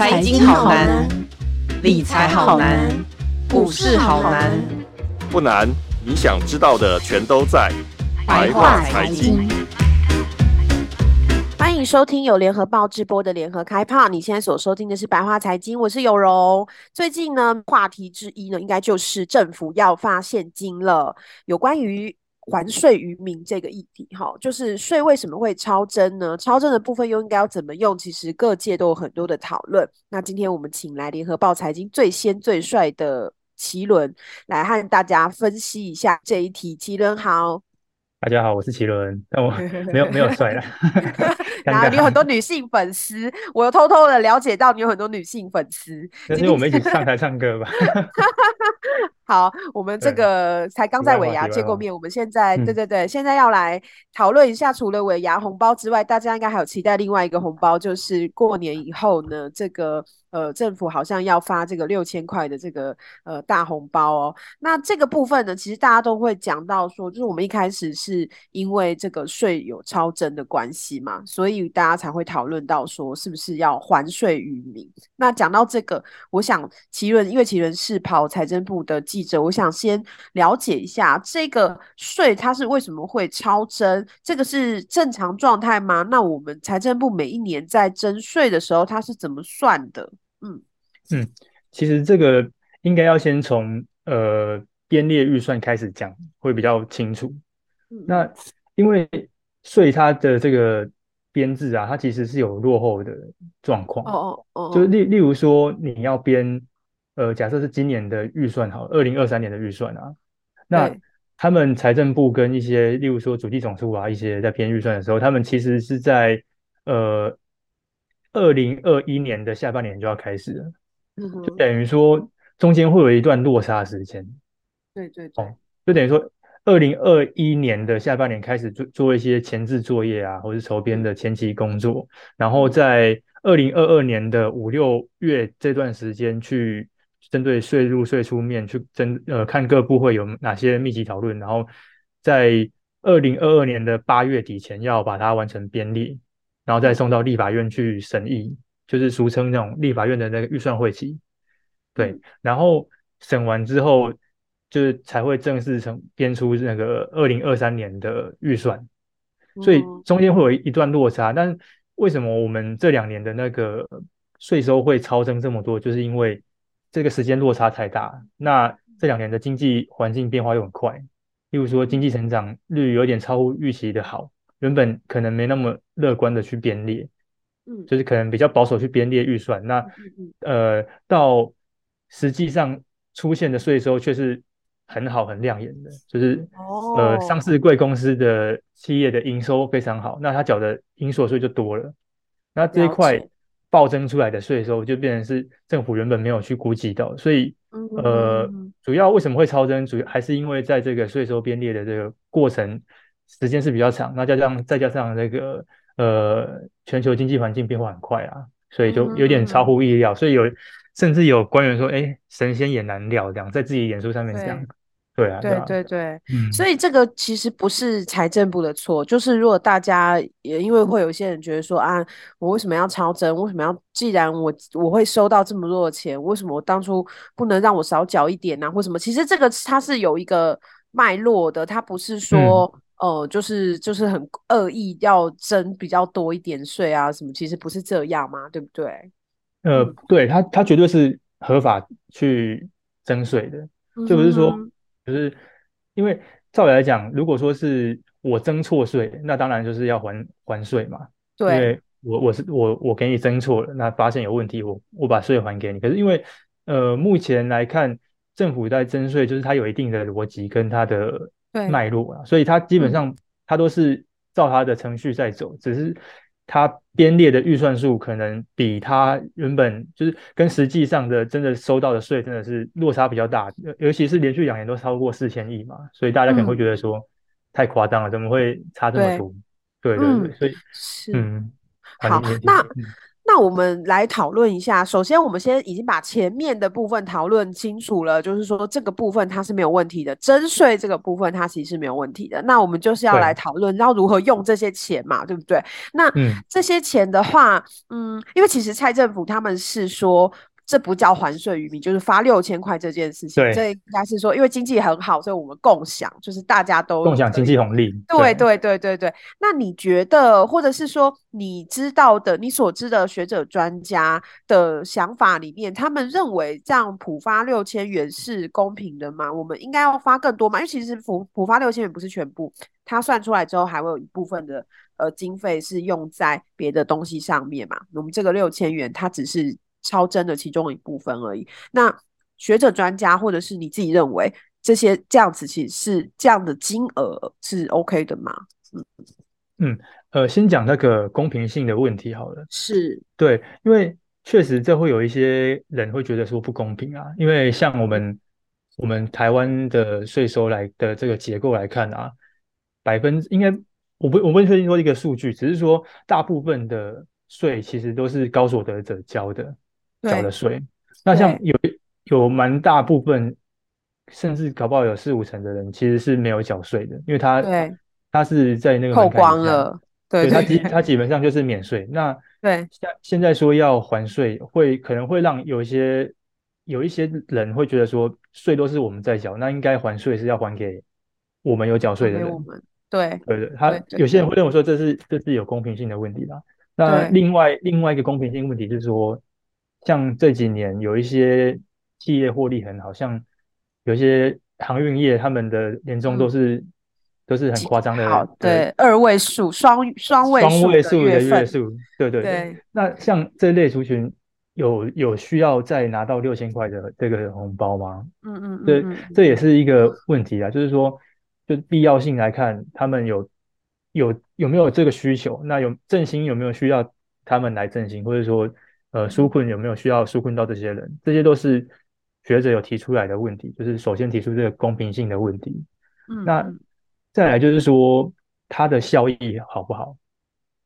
财经好难，理财好难，股市好难。不难，你想知道的全都在白话财经。欢迎收听由联合报直播的联合开炮。你现在所收听的是白话财经，我是有容。最近呢，话题之一呢，应该就是政府要发现金了，有关于。还税于民这个议题，哈，就是税为什么会超征呢？超征的部分又应该要怎么用？其实各界都有很多的讨论。那今天我们请来联合报财经最先最帅的奇伦来和大家分析一下这一题。奇伦好。大家好，我是奇伦，但我 没有没有帅了。然后你有很多女性粉丝，我又偷偷的了解到你有很多女性粉丝。那是我们一起上台唱歌吧。好，我们这个才刚在尾牙见过面，我们现在对对对，现在要来讨论一下，除了尾牙红包之外，大家应该还有期待另外一个红包，就是过年以后呢，这个。呃，政府好像要发这个六千块的这个呃大红包哦。那这个部分呢，其实大家都会讲到说，就是我们一开始是因为这个税有超征的关系嘛，所以大家才会讨论到说，是不是要还税于民。那讲到这个，我想奇伦，因为奇伦是跑财政部的记者，我想先了解一下这个税它是为什么会超征，这个是正常状态吗？那我们财政部每一年在征税的时候，它是怎么算的？嗯嗯，其实这个应该要先从呃编列预算开始讲，会比较清楚。嗯、那因为税它的这个编制啊，它其实是有落后的状况。哦哦哦，就例例如说，你要编呃，假设是今年的预算好，二零二三年的预算啊，那他们财政部跟一些例如说主计总处啊，一些在编预算的时候，他们其实是在呃。二零二一年的下半年就要开始了，嗯，就等于说中间会有一段落差时间，对对对，哦，就等于说二零二一年的下半年开始做做一些前置作业啊，或是筹编的前期工作，然后在二零二二年的五六月这段时间去针对税入税出面去针呃看各部会有哪些密集讨论，然后在二零二二年的八月底前要把它完成编列。然后再送到立法院去审议，就是俗称那种立法院的那个预算会期，对。然后审完之后，就是才会正式成编出那个二零二三年的预算。所以中间会有一段落差。但为什么我们这两年的那个税收会超征这么多？就是因为这个时间落差太大。那这两年的经济环境变化又很快，例如说经济成长率有点超乎预期的好。原本可能没那么乐观的去编列，嗯，就是可能比较保守去编列预算，那呃，到实际上出现的税收却是很好很亮眼的，就是呃，上市贵公司的企业的营收非常好，那他缴的营所税就多了，那这一块暴增出来的税收就变成是政府原本没有去估计到，所以呃，主要为什么会超增，主要还是因为在这个税收编列的这个过程。时间是比较长，那加上再加上那个呃，全球经济环境变化很快啊，所以就有点超乎意料，嗯、所以有甚至有官员说，哎、欸，神仙也难料这样，在自己演说上面讲，对，对啊，对，对对所以这个其实不是财政部的错，就是如果大家也因为会有一些人觉得说啊，我为什么要超征？为什么要？既然我我会收到这么多的钱，为什么我当初不能让我少缴一点呢、啊？或什么？其实这个它是有一个脉络的，它不是说。嗯哦、呃，就是就是很恶意要征比较多一点税啊，什么其实不是这样嘛，对不对？呃，对，他他绝对是合法去征税的，就不是说，就是因为照理来讲，如果说是我征错税，那当然就是要还还税嘛。对，因为我我是我我给你征错了，那发现有问题，我我把税还给你。可是因为呃，目前来看，政府在征税，就是它有一定的逻辑跟它的。对脉络啊，所以它基本上它都是照它的程序在走，嗯、只是它编列的预算数可能比它原本就是跟实际上的真的收到的税真的是落差比较大，尤其是连续两年都超过四千亿嘛，所以大家可能会觉得说、嗯、太夸张了，怎么会差这么多？对，对对所以是嗯，好，那。那我们来讨论一下。首先，我们先已经把前面的部分讨论清楚了，就是说这个部分它是没有问题的，征税这个部分它其实是没有问题的。那我们就是要来讨论要如何用这些钱嘛，对不对？那这些钱的话，嗯，因为其实蔡政府他们是说。这不叫还税于民，就是发六千块这件事情。对，这应该是说，因为经济很好，所以我们共享，就是大家都共享经济红利。对对对对对。那你觉得，或者是说你知道的、你所知的学者专家的想法里面，他们认为这样普发六千元是公平的吗？我们应该要发更多吗？因为其实普普发六千元不是全部，它算出来之后还会有一部分的呃经费是用在别的东西上面嘛。我们这个六千元，它只是。超征的其中一部分而已。那学者专家或者是你自己认为这些这样子其实是这样的金额是 OK 的吗？嗯嗯呃，先讲那个公平性的问题好了。是对，因为确实这会有一些人会觉得说不公平啊。因为像我们我们台湾的税收来的这个结构来看啊，百分应该我不我不确定说一个数据，只是说大部分的税其实都是高所得者交的。缴的税，那像有有蛮大部分，甚至搞不好有四五成的人其实是没有缴税的，因为他他是在那个扣光了，对，对，他基他基本上就是免税。那对，现现在说要还税，会可能会让有一些有一些人会觉得说，税都是我们在缴，那应该还税是要还给我们有缴税的人。对对对，他有些人会认为说这是这是有公平性的问题吧。那另外另外一个公平性问题就是说。像这几年有一些企业获利很好，像有一些航运业，他们的年终都是、嗯、都是很夸张的，好对，对二位数双双位双位数的月数，对对对。对那像这类族群有有需要再拿到六千块的这个红包吗？嗯嗯，嗯，对，这也是一个问题啊。就是说，就必要性来看，他们有有有没有这个需求？那有振兴有没有需要他们来振兴，或者说？呃，纾困有没有需要纾困到这些人？这些都是学者有提出来的问题，就是首先提出这个公平性的问题。嗯，那再来就是说它的效益好不好？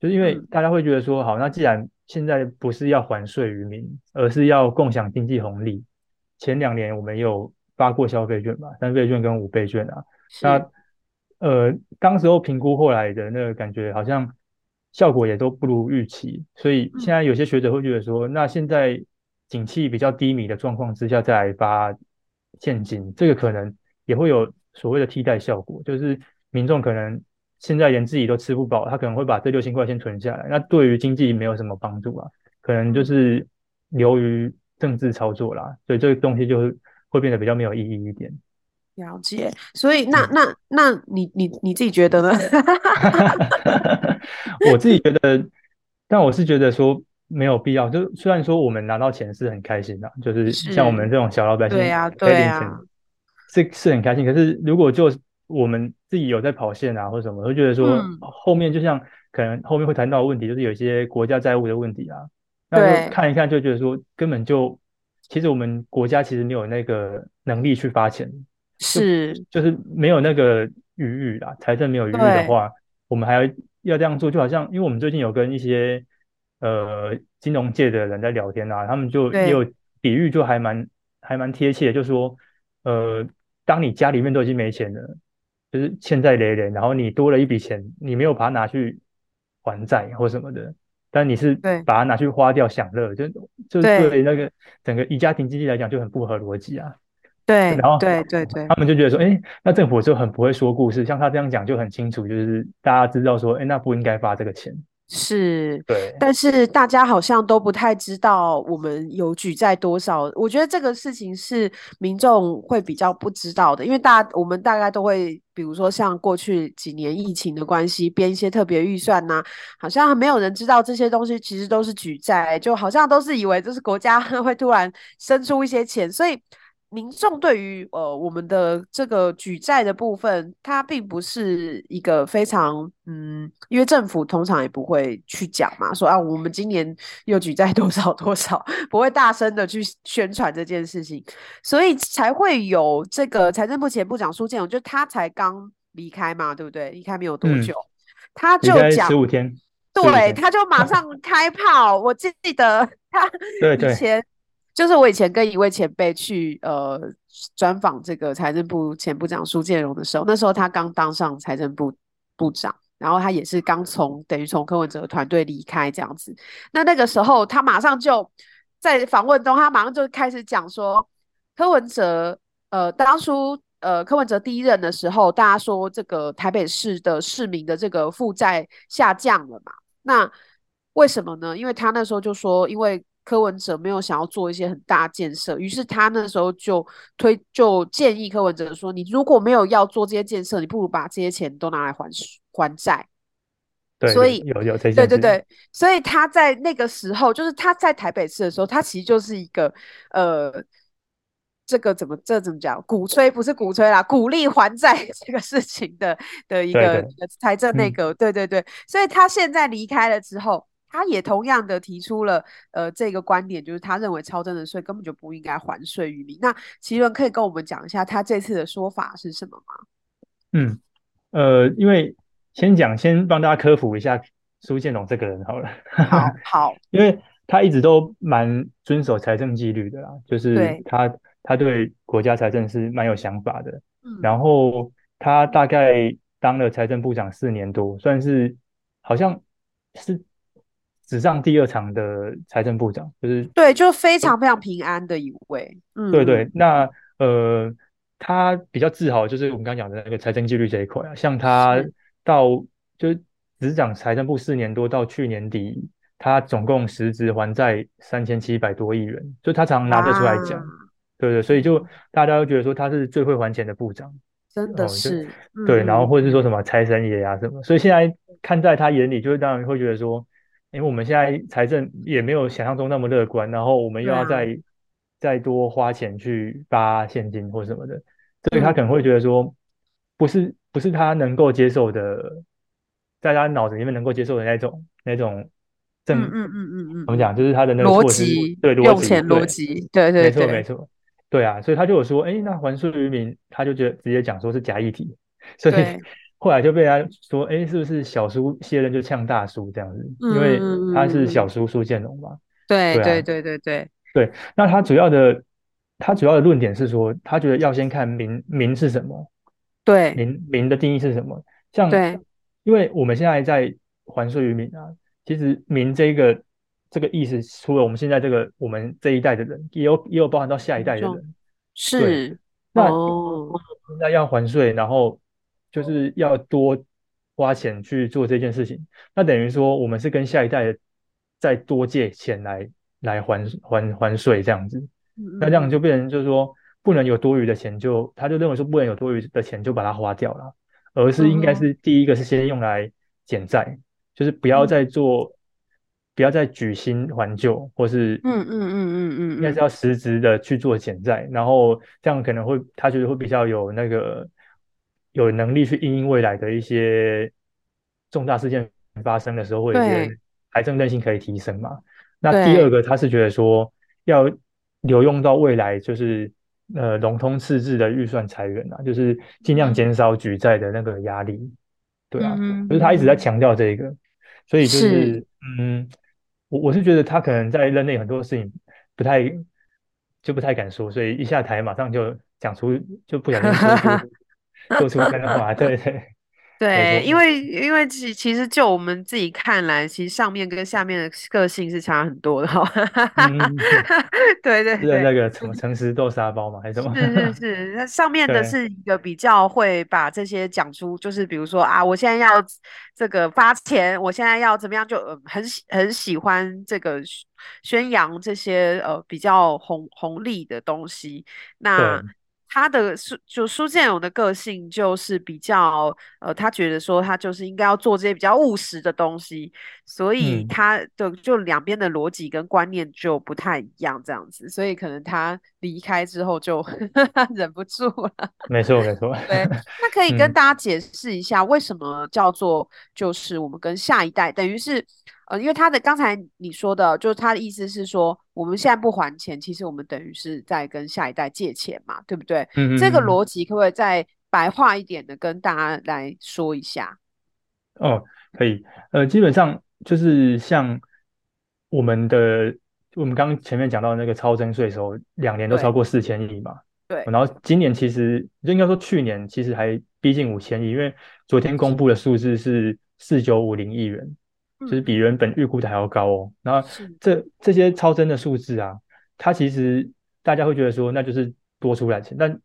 就是因为大家会觉得说，好，那既然现在不是要还税于民，而是要共享经济红利，前两年我们有发过消费券嘛，三倍券跟五倍券啊。那呃，当时候评估后来的那个感觉好像。效果也都不如预期，所以现在有些学者会觉得说，那现在景气比较低迷的状况之下再来发现金，这个可能也会有所谓的替代效果，就是民众可能现在连自己都吃不饱，他可能会把这六千块先存下来，那对于经济没有什么帮助啊，可能就是流于政治操作啦，所以这个东西就会变得比较没有意义一点。了解，所以那那那你你你自己觉得呢？我自己觉得，但我是觉得说没有必要。就虽然说我们拿到钱是很开心的，就是像我们这种小老百姓，对呀对呀，是是很开心。可是如果就我们自己有在跑线啊或者什么，会觉得说后面就像可能后面会谈到的问题，就是有一些国家债务的问题啊。那看一看就觉得说根本就其实我们国家其实没有那个能力去发钱。是，就是没有那个余裕啦，财政没有余裕的话，我们还要要这样做，就好像因为我们最近有跟一些呃金融界的人在聊天啊，他们就也有比喻，就还蛮还蛮贴切，就是说呃，当你家里面都已经没钱了，就是欠债累累，然后你多了一笔钱，你没有把它拿去还债或什么的，但你是把它拿去花掉享乐，就就对那个整个以家庭经济来讲就很不合逻辑啊。对，然后对对对，他们就觉得说，哎，那政府就很不会说故事，像他这样讲就很清楚，就是大家知道说，哎，那不应该发这个钱。是，对，但是大家好像都不太知道我们有举债多少。我觉得这个事情是民众会比较不知道的，因为大家我们大概都会，比如说像过去几年疫情的关系，编一些特别预算呐，好像没有人知道这些东西其实都是举债，就好像都是以为这是国家 会突然生出一些钱，所以。民众对于呃我们的这个举债的部分，它并不是一个非常嗯，因为政府通常也不会去讲嘛，说啊我们今年又举债多少多少，不会大声的去宣传这件事情，所以才会有这个财政部前部长苏建荣，就他才刚离开嘛，对不对？离开没有多久，嗯、他就讲十五天，对，他就马上 开炮。我记得他以前，就是我以前跟一位前辈去呃专访这个财政部前部长苏建荣的时候，那时候他刚当上财政部部长，然后他也是刚从等于从柯文哲团队离开这样子。那那个时候，他马上就在访问中，他马上就开始讲说，柯文哲呃当初。呃，柯文哲第一任的时候，大家说这个台北市的市民的这个负债下降了嘛？那为什么呢？因为他那时候就说，因为柯文哲没有想要做一些很大建设，于是他那时候就推就建议柯文哲说，你如果没有要做这些建设，你不如把这些钱都拿来还还债。对，所以有有这些。对对对，所以他在那个时候，就是他在台北市的时候，他其实就是一个呃。这个怎么这怎么讲？鼓吹不是鼓吹啦，鼓励还债 这个事情的的一个财政内阁，对对对。所以他现在离开了之后，他也同样的提出了呃这个观点，就是他认为超征的税根本就不应该还税于民。那奇伦可以跟我们讲一下他这次的说法是什么吗？嗯，呃，因为先讲，先帮大家科普一下苏建荣这个人好了。好，好，因为他一直都蛮遵守财政纪律的啦，就是他。他对国家财政是蛮有想法的，嗯，然后他大概当了财政部长四年多，算是好像是史上第二长的财政部长，就是对，就非常非常平安的一位，嗯，对对。那呃，他比较自豪就是我们刚刚讲的那个财政纪律这一块啊，像他到就执掌财政部四年多，到去年底，他总共实质还债三千七百多亿元，就他常常拿得出来讲。啊对对，所以就大家都觉得说他是最会还钱的部长，真的是、嗯、对，然后或者是说什么财神爷啊什么，所以现在看在他眼里，就是当然会觉得说，因为我们现在财政也没有想象中那么乐观，然后我们又要再、啊、再多花钱去发现金或什么的，所以他可能会觉得说，不是不是他能够接受的，在他脑子里面能够接受的那种那种。正嗯嗯嗯嗯，怎么讲？就是他的那个逻辑，对逻辑，用钱逻辑，对对对，没错没错。对啊，所以他就有说，哎，那还税于民，他就觉得直接讲说是假议题，所以后来就被他说，哎，是不是小叔卸任就呛大叔这样子？因为他是小叔苏建荣嘛。对对对对对对。那他主要的，他主要的论点是说，他觉得要先看民民是什么？对，民民的定义是什么？像，因为我们现在在还税于民啊，其实民这个。这个意思，除了我们现在这个我们这一代的人，也有也有包含到下一代的人，是。那那要还税，然后就是要多花钱去做这件事情，那等于说我们是跟下一代再多借钱来来还还还税这样子。那这样就变成就是说不能有多余的钱就，他就认为说不能有多余的钱就把它花掉了，而是应该是第一个是先用来减债，就是不要再做。不要再举新还旧，或是嗯嗯嗯嗯嗯，应该是要实质的去做减债，然后这样可能会他觉得会比较有那个有能力去应应未来的一些重大事件发生的时候，会有一些财政韧性可以提升嘛。那第二个他是觉得说要留用到未来，就是呃融通赤字的预算裁源啊，就是尽量减少举债的那个压力。对啊，就是他一直在强调这个，所以就是嗯。我我是觉得他可能在任内很多事情不太就不太敢说，所以一下台马上就讲出就不小心说出 说出真话，对 对。对，因为因为其其实就我们自己看来，其实上面跟下面的个性是差很多的哈。嗯、对对对，是那个什么诚实豆沙包嘛？还是什么？是是是，那上面的是一个比较会把这些讲出，就是比如说啊，我现在要这个发钱，我现在要怎么样，就很很喜欢这个宣扬这些呃比较红红利的东西。那。他的苏就苏建勇的个性就是比较呃，他觉得说他就是应该要做这些比较务实的东西，所以他的就两边的逻辑跟观念就不太一样这样子，所以可能他离开之后就 忍不住了。没错没错，对，那可以跟大家解释一下为什么叫做就是我们跟下一代等于是。呃，因为他的刚才你说的，就是他的意思是说，我们现在不还钱，其实我们等于是在跟下一代借钱嘛，对不对？嗯嗯嗯。这个逻辑可不可以再白话一点的跟大家来说一下？哦，可以。呃，基本上就是像我们的，我们刚刚前面讲到那个超征税收，两年都超过四千亿嘛。对。然后今年其实就应该说去年其实还逼近五千亿，因为昨天公布的数字是四九五零亿元，就是比原本预估的还要高哦。然后这这些超增的数字啊，它其实大家会觉得说那就是多出来钱，但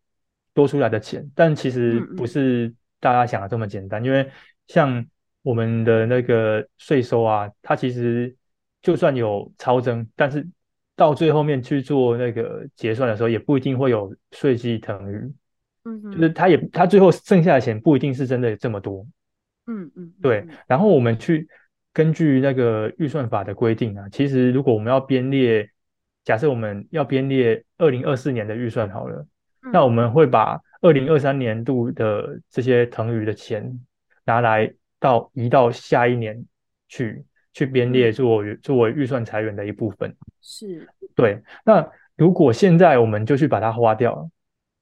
多出来的钱，但其实不是大家想的这么简单，因为像。我们的那个税收啊，它其实就算有超增，但是到最后面去做那个结算的时候，也不一定会有税基腾余。嗯，就是它也它最后剩下的钱不一定是真的这么多。嗯嗯，对。然后我们去根据那个预算法的规定啊，其实如果我们要编列，假设我们要编列二零二四年的预算好了，那我们会把二零二三年度的这些腾余的钱拿来。到移到下一年去去编列作为作为预算裁员的一部分，是对。那如果现在我们就去把它花掉，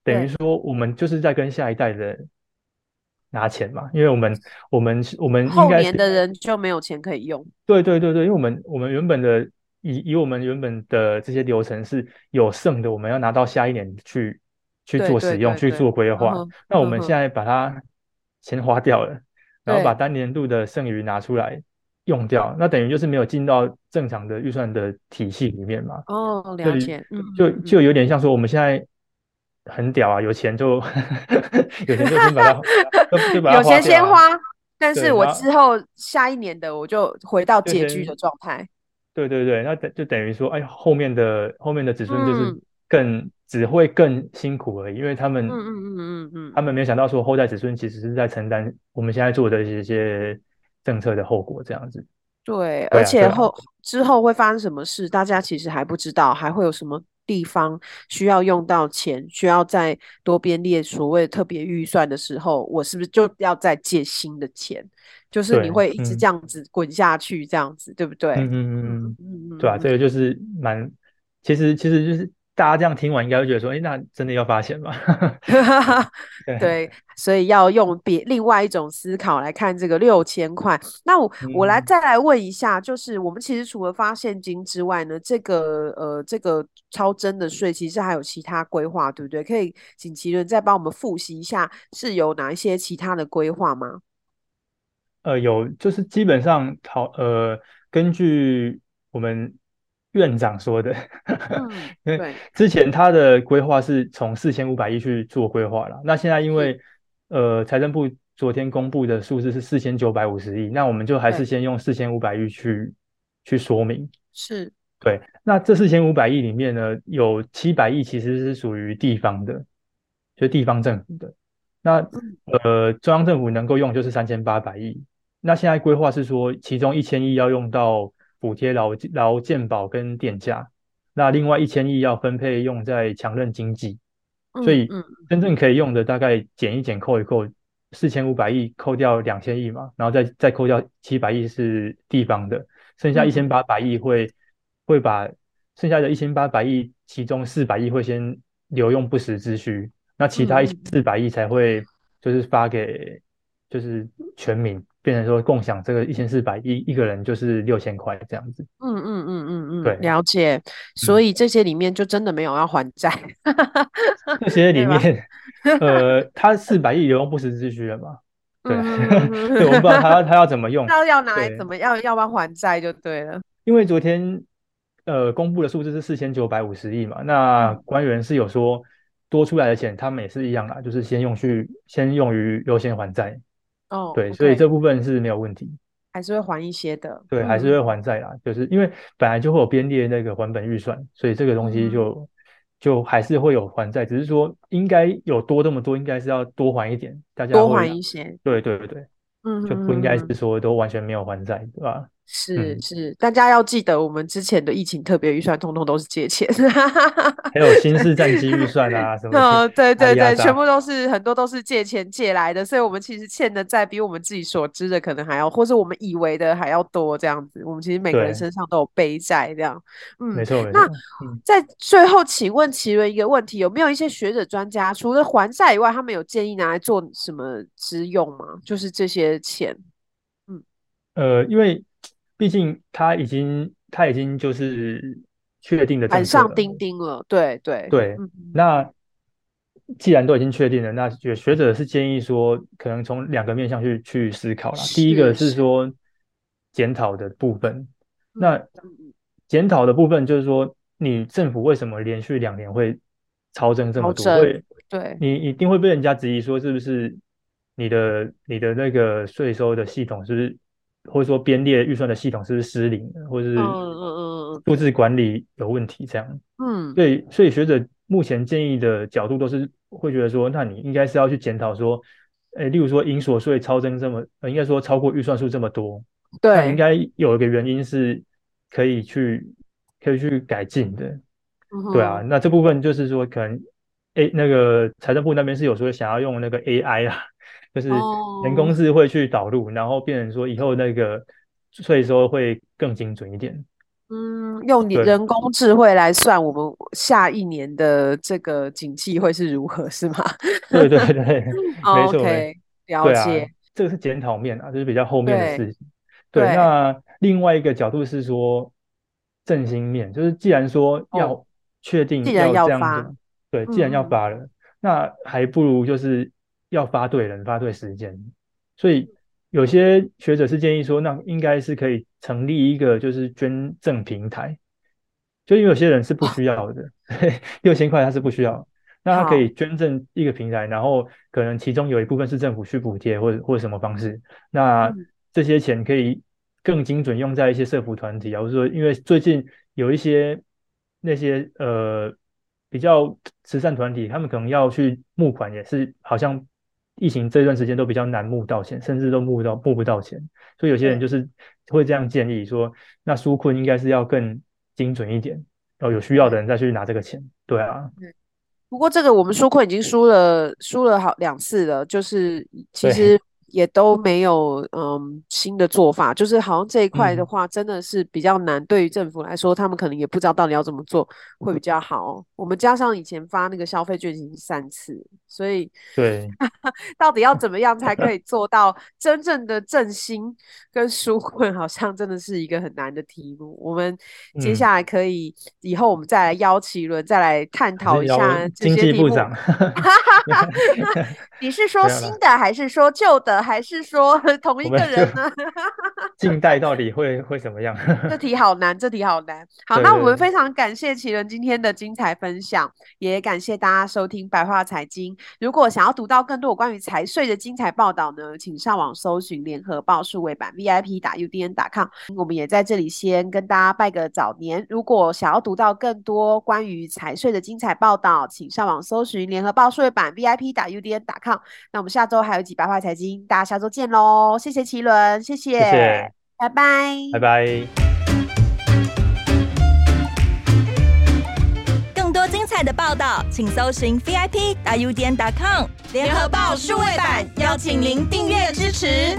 等于说我们就是在跟下一代人拿钱嘛，因为我们我们我们后年的人就没有钱可以用。对对对对，因为我们我们原本的以以我们原本的这些流程是有剩的，我们要拿到下一年去去做使用去做规划。那我们现在把它钱花掉了。然后把单年度的剩余拿出来用掉，那等于就是没有进到正常的预算的体系里面嘛。哦，了解。嗯，就就有点像说我们现在很屌啊，有钱就 有钱就先把它就就把它啊。有钱先花，但是我之后下一年的我就回到拮据的状态。对对对，那等就等于说，哎，后面的后面的子孙就是更。嗯只会更辛苦而已，因为他们，嗯嗯嗯嗯嗯，他们没有想到说后代子孙其实是在承担我们现在做的一些政策的后果，这样子。对，而且后之后会发生什么事，大家其实还不知道，还会有什么地方需要用到钱，需要在多边列所谓特别预算的时候，我是不是就要再借新的钱？就是你会一直这样子滚下去，这样子，对不对？嗯嗯嗯嗯，对啊，这个就是蛮，其实其实就是。大家这样听完，应该会觉得说：“哎，那真的要发现吗？” 对，对，所以要用别另外一种思考来看这个六千块。那我、嗯、我来再来问一下，就是我们其实除了发现金之外呢，这个呃这个超征的税其实还有其他规划，对不对？可以请奇伦再帮我们复习一下，是有哪一些其他的规划吗？呃，有，就是基本上讨呃，根据我们。院长说的，嗯，因为之前他的规划是从四千五百亿去做规划了，那现在因为呃财政部昨天公布的数字是四千九百五十亿，那我们就还是先用四千五百亿去去说明，是对。那这四千五百亿里面呢，有七百亿其实是属于地方的，就是地方政府的。那呃中央政府能够用就是三千八百亿，那现在规划是说其中一千亿要用到。补贴劳劳健保跟电价，那另外一千亿要分配用在强韧经济，所以真正可以用的大概减一减扣一扣，四千五百亿扣掉两千亿嘛，然后再再扣掉七百亿是地方的，剩下一千八百亿会会把剩下的一千八百亿其中四百亿会先留用不时之需，那其他一千四百亿才会就是发给就是全民。变成说共享这个一千四百一，一个人就是六千块这样子。嗯嗯嗯嗯嗯，对，了解。所以这些里面就真的没有要还债。这些里面，呃，他四百亿流用不时之需了嘛？对，对，我不知道他他要怎么用，他要拿来怎么要要不要还债就对了。因为昨天呃公布的数字是四千九百五十亿嘛，那官员是有说多出来的钱，他们也是一样啦，就是先用去先用于优先还债。哦，对.所以这部分是没有问题，还是会还一些的。对，嗯、还是会还债啦，就是因为本来就会有编列那个还本预算，所以这个东西就、嗯、就还是会有还债，只是说应该有多这么多，应该是要多还一点，大家多还一些。对对对对，嗯，就不应该是说都完全没有还债，对吧？是、嗯、是，大家要记得，我们之前的疫情特别预算，通通都是借钱，还有新式战机预算啊什么。哦，对对对，全部都是很多都是借钱借来的，所以我们其实欠的债比我们自己所知的可能还要，或是我们以为的还要多，这样子。我们其实每个人身上都有背债，这样。嗯，没错没错。那在最后，请问奇伦一个问题：有没有一些学者专家，除了还债以外，他们有建议拿来做什么之用吗？就是这些钱。嗯，呃，因为。毕竟他已经他已经就是确定的板上钉钉了。对对对，嗯、那既然都已经确定了，那学学者是建议说，可能从两个面向去去思考啦。第一个是说检讨的部分，那检讨的部分就是说，你政府为什么连续两年会超增这么多？会对，你一定会被人家质疑说，是不是你的你的那个税收的系统是不是，或者说编列预算的系统是不是失灵，或者是数字管理有问题这样？嗯，对，所以学者目前建议的角度都是会觉得说，那你应该是要去检讨说，诶，例如说营所税超增这么，呃，应该说超过预算数这么多，对，应该有一个原因是可以去可以去改进的，嗯、对啊，那这部分就是说可能。哎，那个财政部那边是有说想要用那个 AI 啊，就是人工智慧去导入，oh. 然后变成说以后那个税收会更精准一点。嗯，用你人工智慧来算我们下一年的这个景气会是如何，是吗？对对对，没错。Okay, 了解。啊，这个是检讨面啊，就是比较后面的事情。对，对，那另外一个角度是说振兴面，就是既然说要确定要这样子。对，既然要发了，嗯，那还不如就是要发对人，发对时间。所以有些学者是建议说，那应该是可以成立一个就是捐赠平台，就因为有些人是不需要的，六千块他是不需要，那他可以捐赠一个平台，然后可能其中有一部分是政府去补贴或者或者什么方式，那这些钱可以更精准用在一些社服团体啊，或者说因为最近有一些那些呃。比较慈善团体，他们可能要去募款，也是好像疫情这段时间都比较难募到钱，甚至都募不到募不到钱。所以有些人就是会这样建议说，那纾困应该是要更精准一点，然后有需要的人再去拿这个钱。对啊，不过这个我们纾困已经输了输了好两次了，就是其实。也都没有嗯新的做法，就是好像这一块的话，真的是比较难。对于政府来说，他们可能也不知道到底要怎么做会比较好。我们加上以前发那个消费券已经三次，所以对，到底要怎么样才可以做到真正的振兴跟纾困，好像真的是一个很难的题目。我们接下来可以以后我们再来邀齐伦再来探讨一下这些题目。经济部长，你是说新的还是说旧的？还是说 同一个人呢？近代到底会会怎么样？这题好难，这题好难。好，对对对，那我们非常感谢奇伦今天的精彩分享，也感谢大家收听白话财经。如果想要读到更多有关于财税的精彩报道呢，请上网搜寻联合报数位版 VIP 打 UDN 打 com。我们也在这里先跟大家拜个早年。如果想要读到更多关于财税的精彩报道，请上网搜寻联合报数位版 VIP 打 UDN 打 com。那我们下周还有一集白话财经。大家下周见喽！谢谢奇伦，谢谢，谢谢，拜拜，拜拜。更多精彩的报道，请搜寻 VIP 大 U 点 com 联合报数位版，邀请您订阅支持。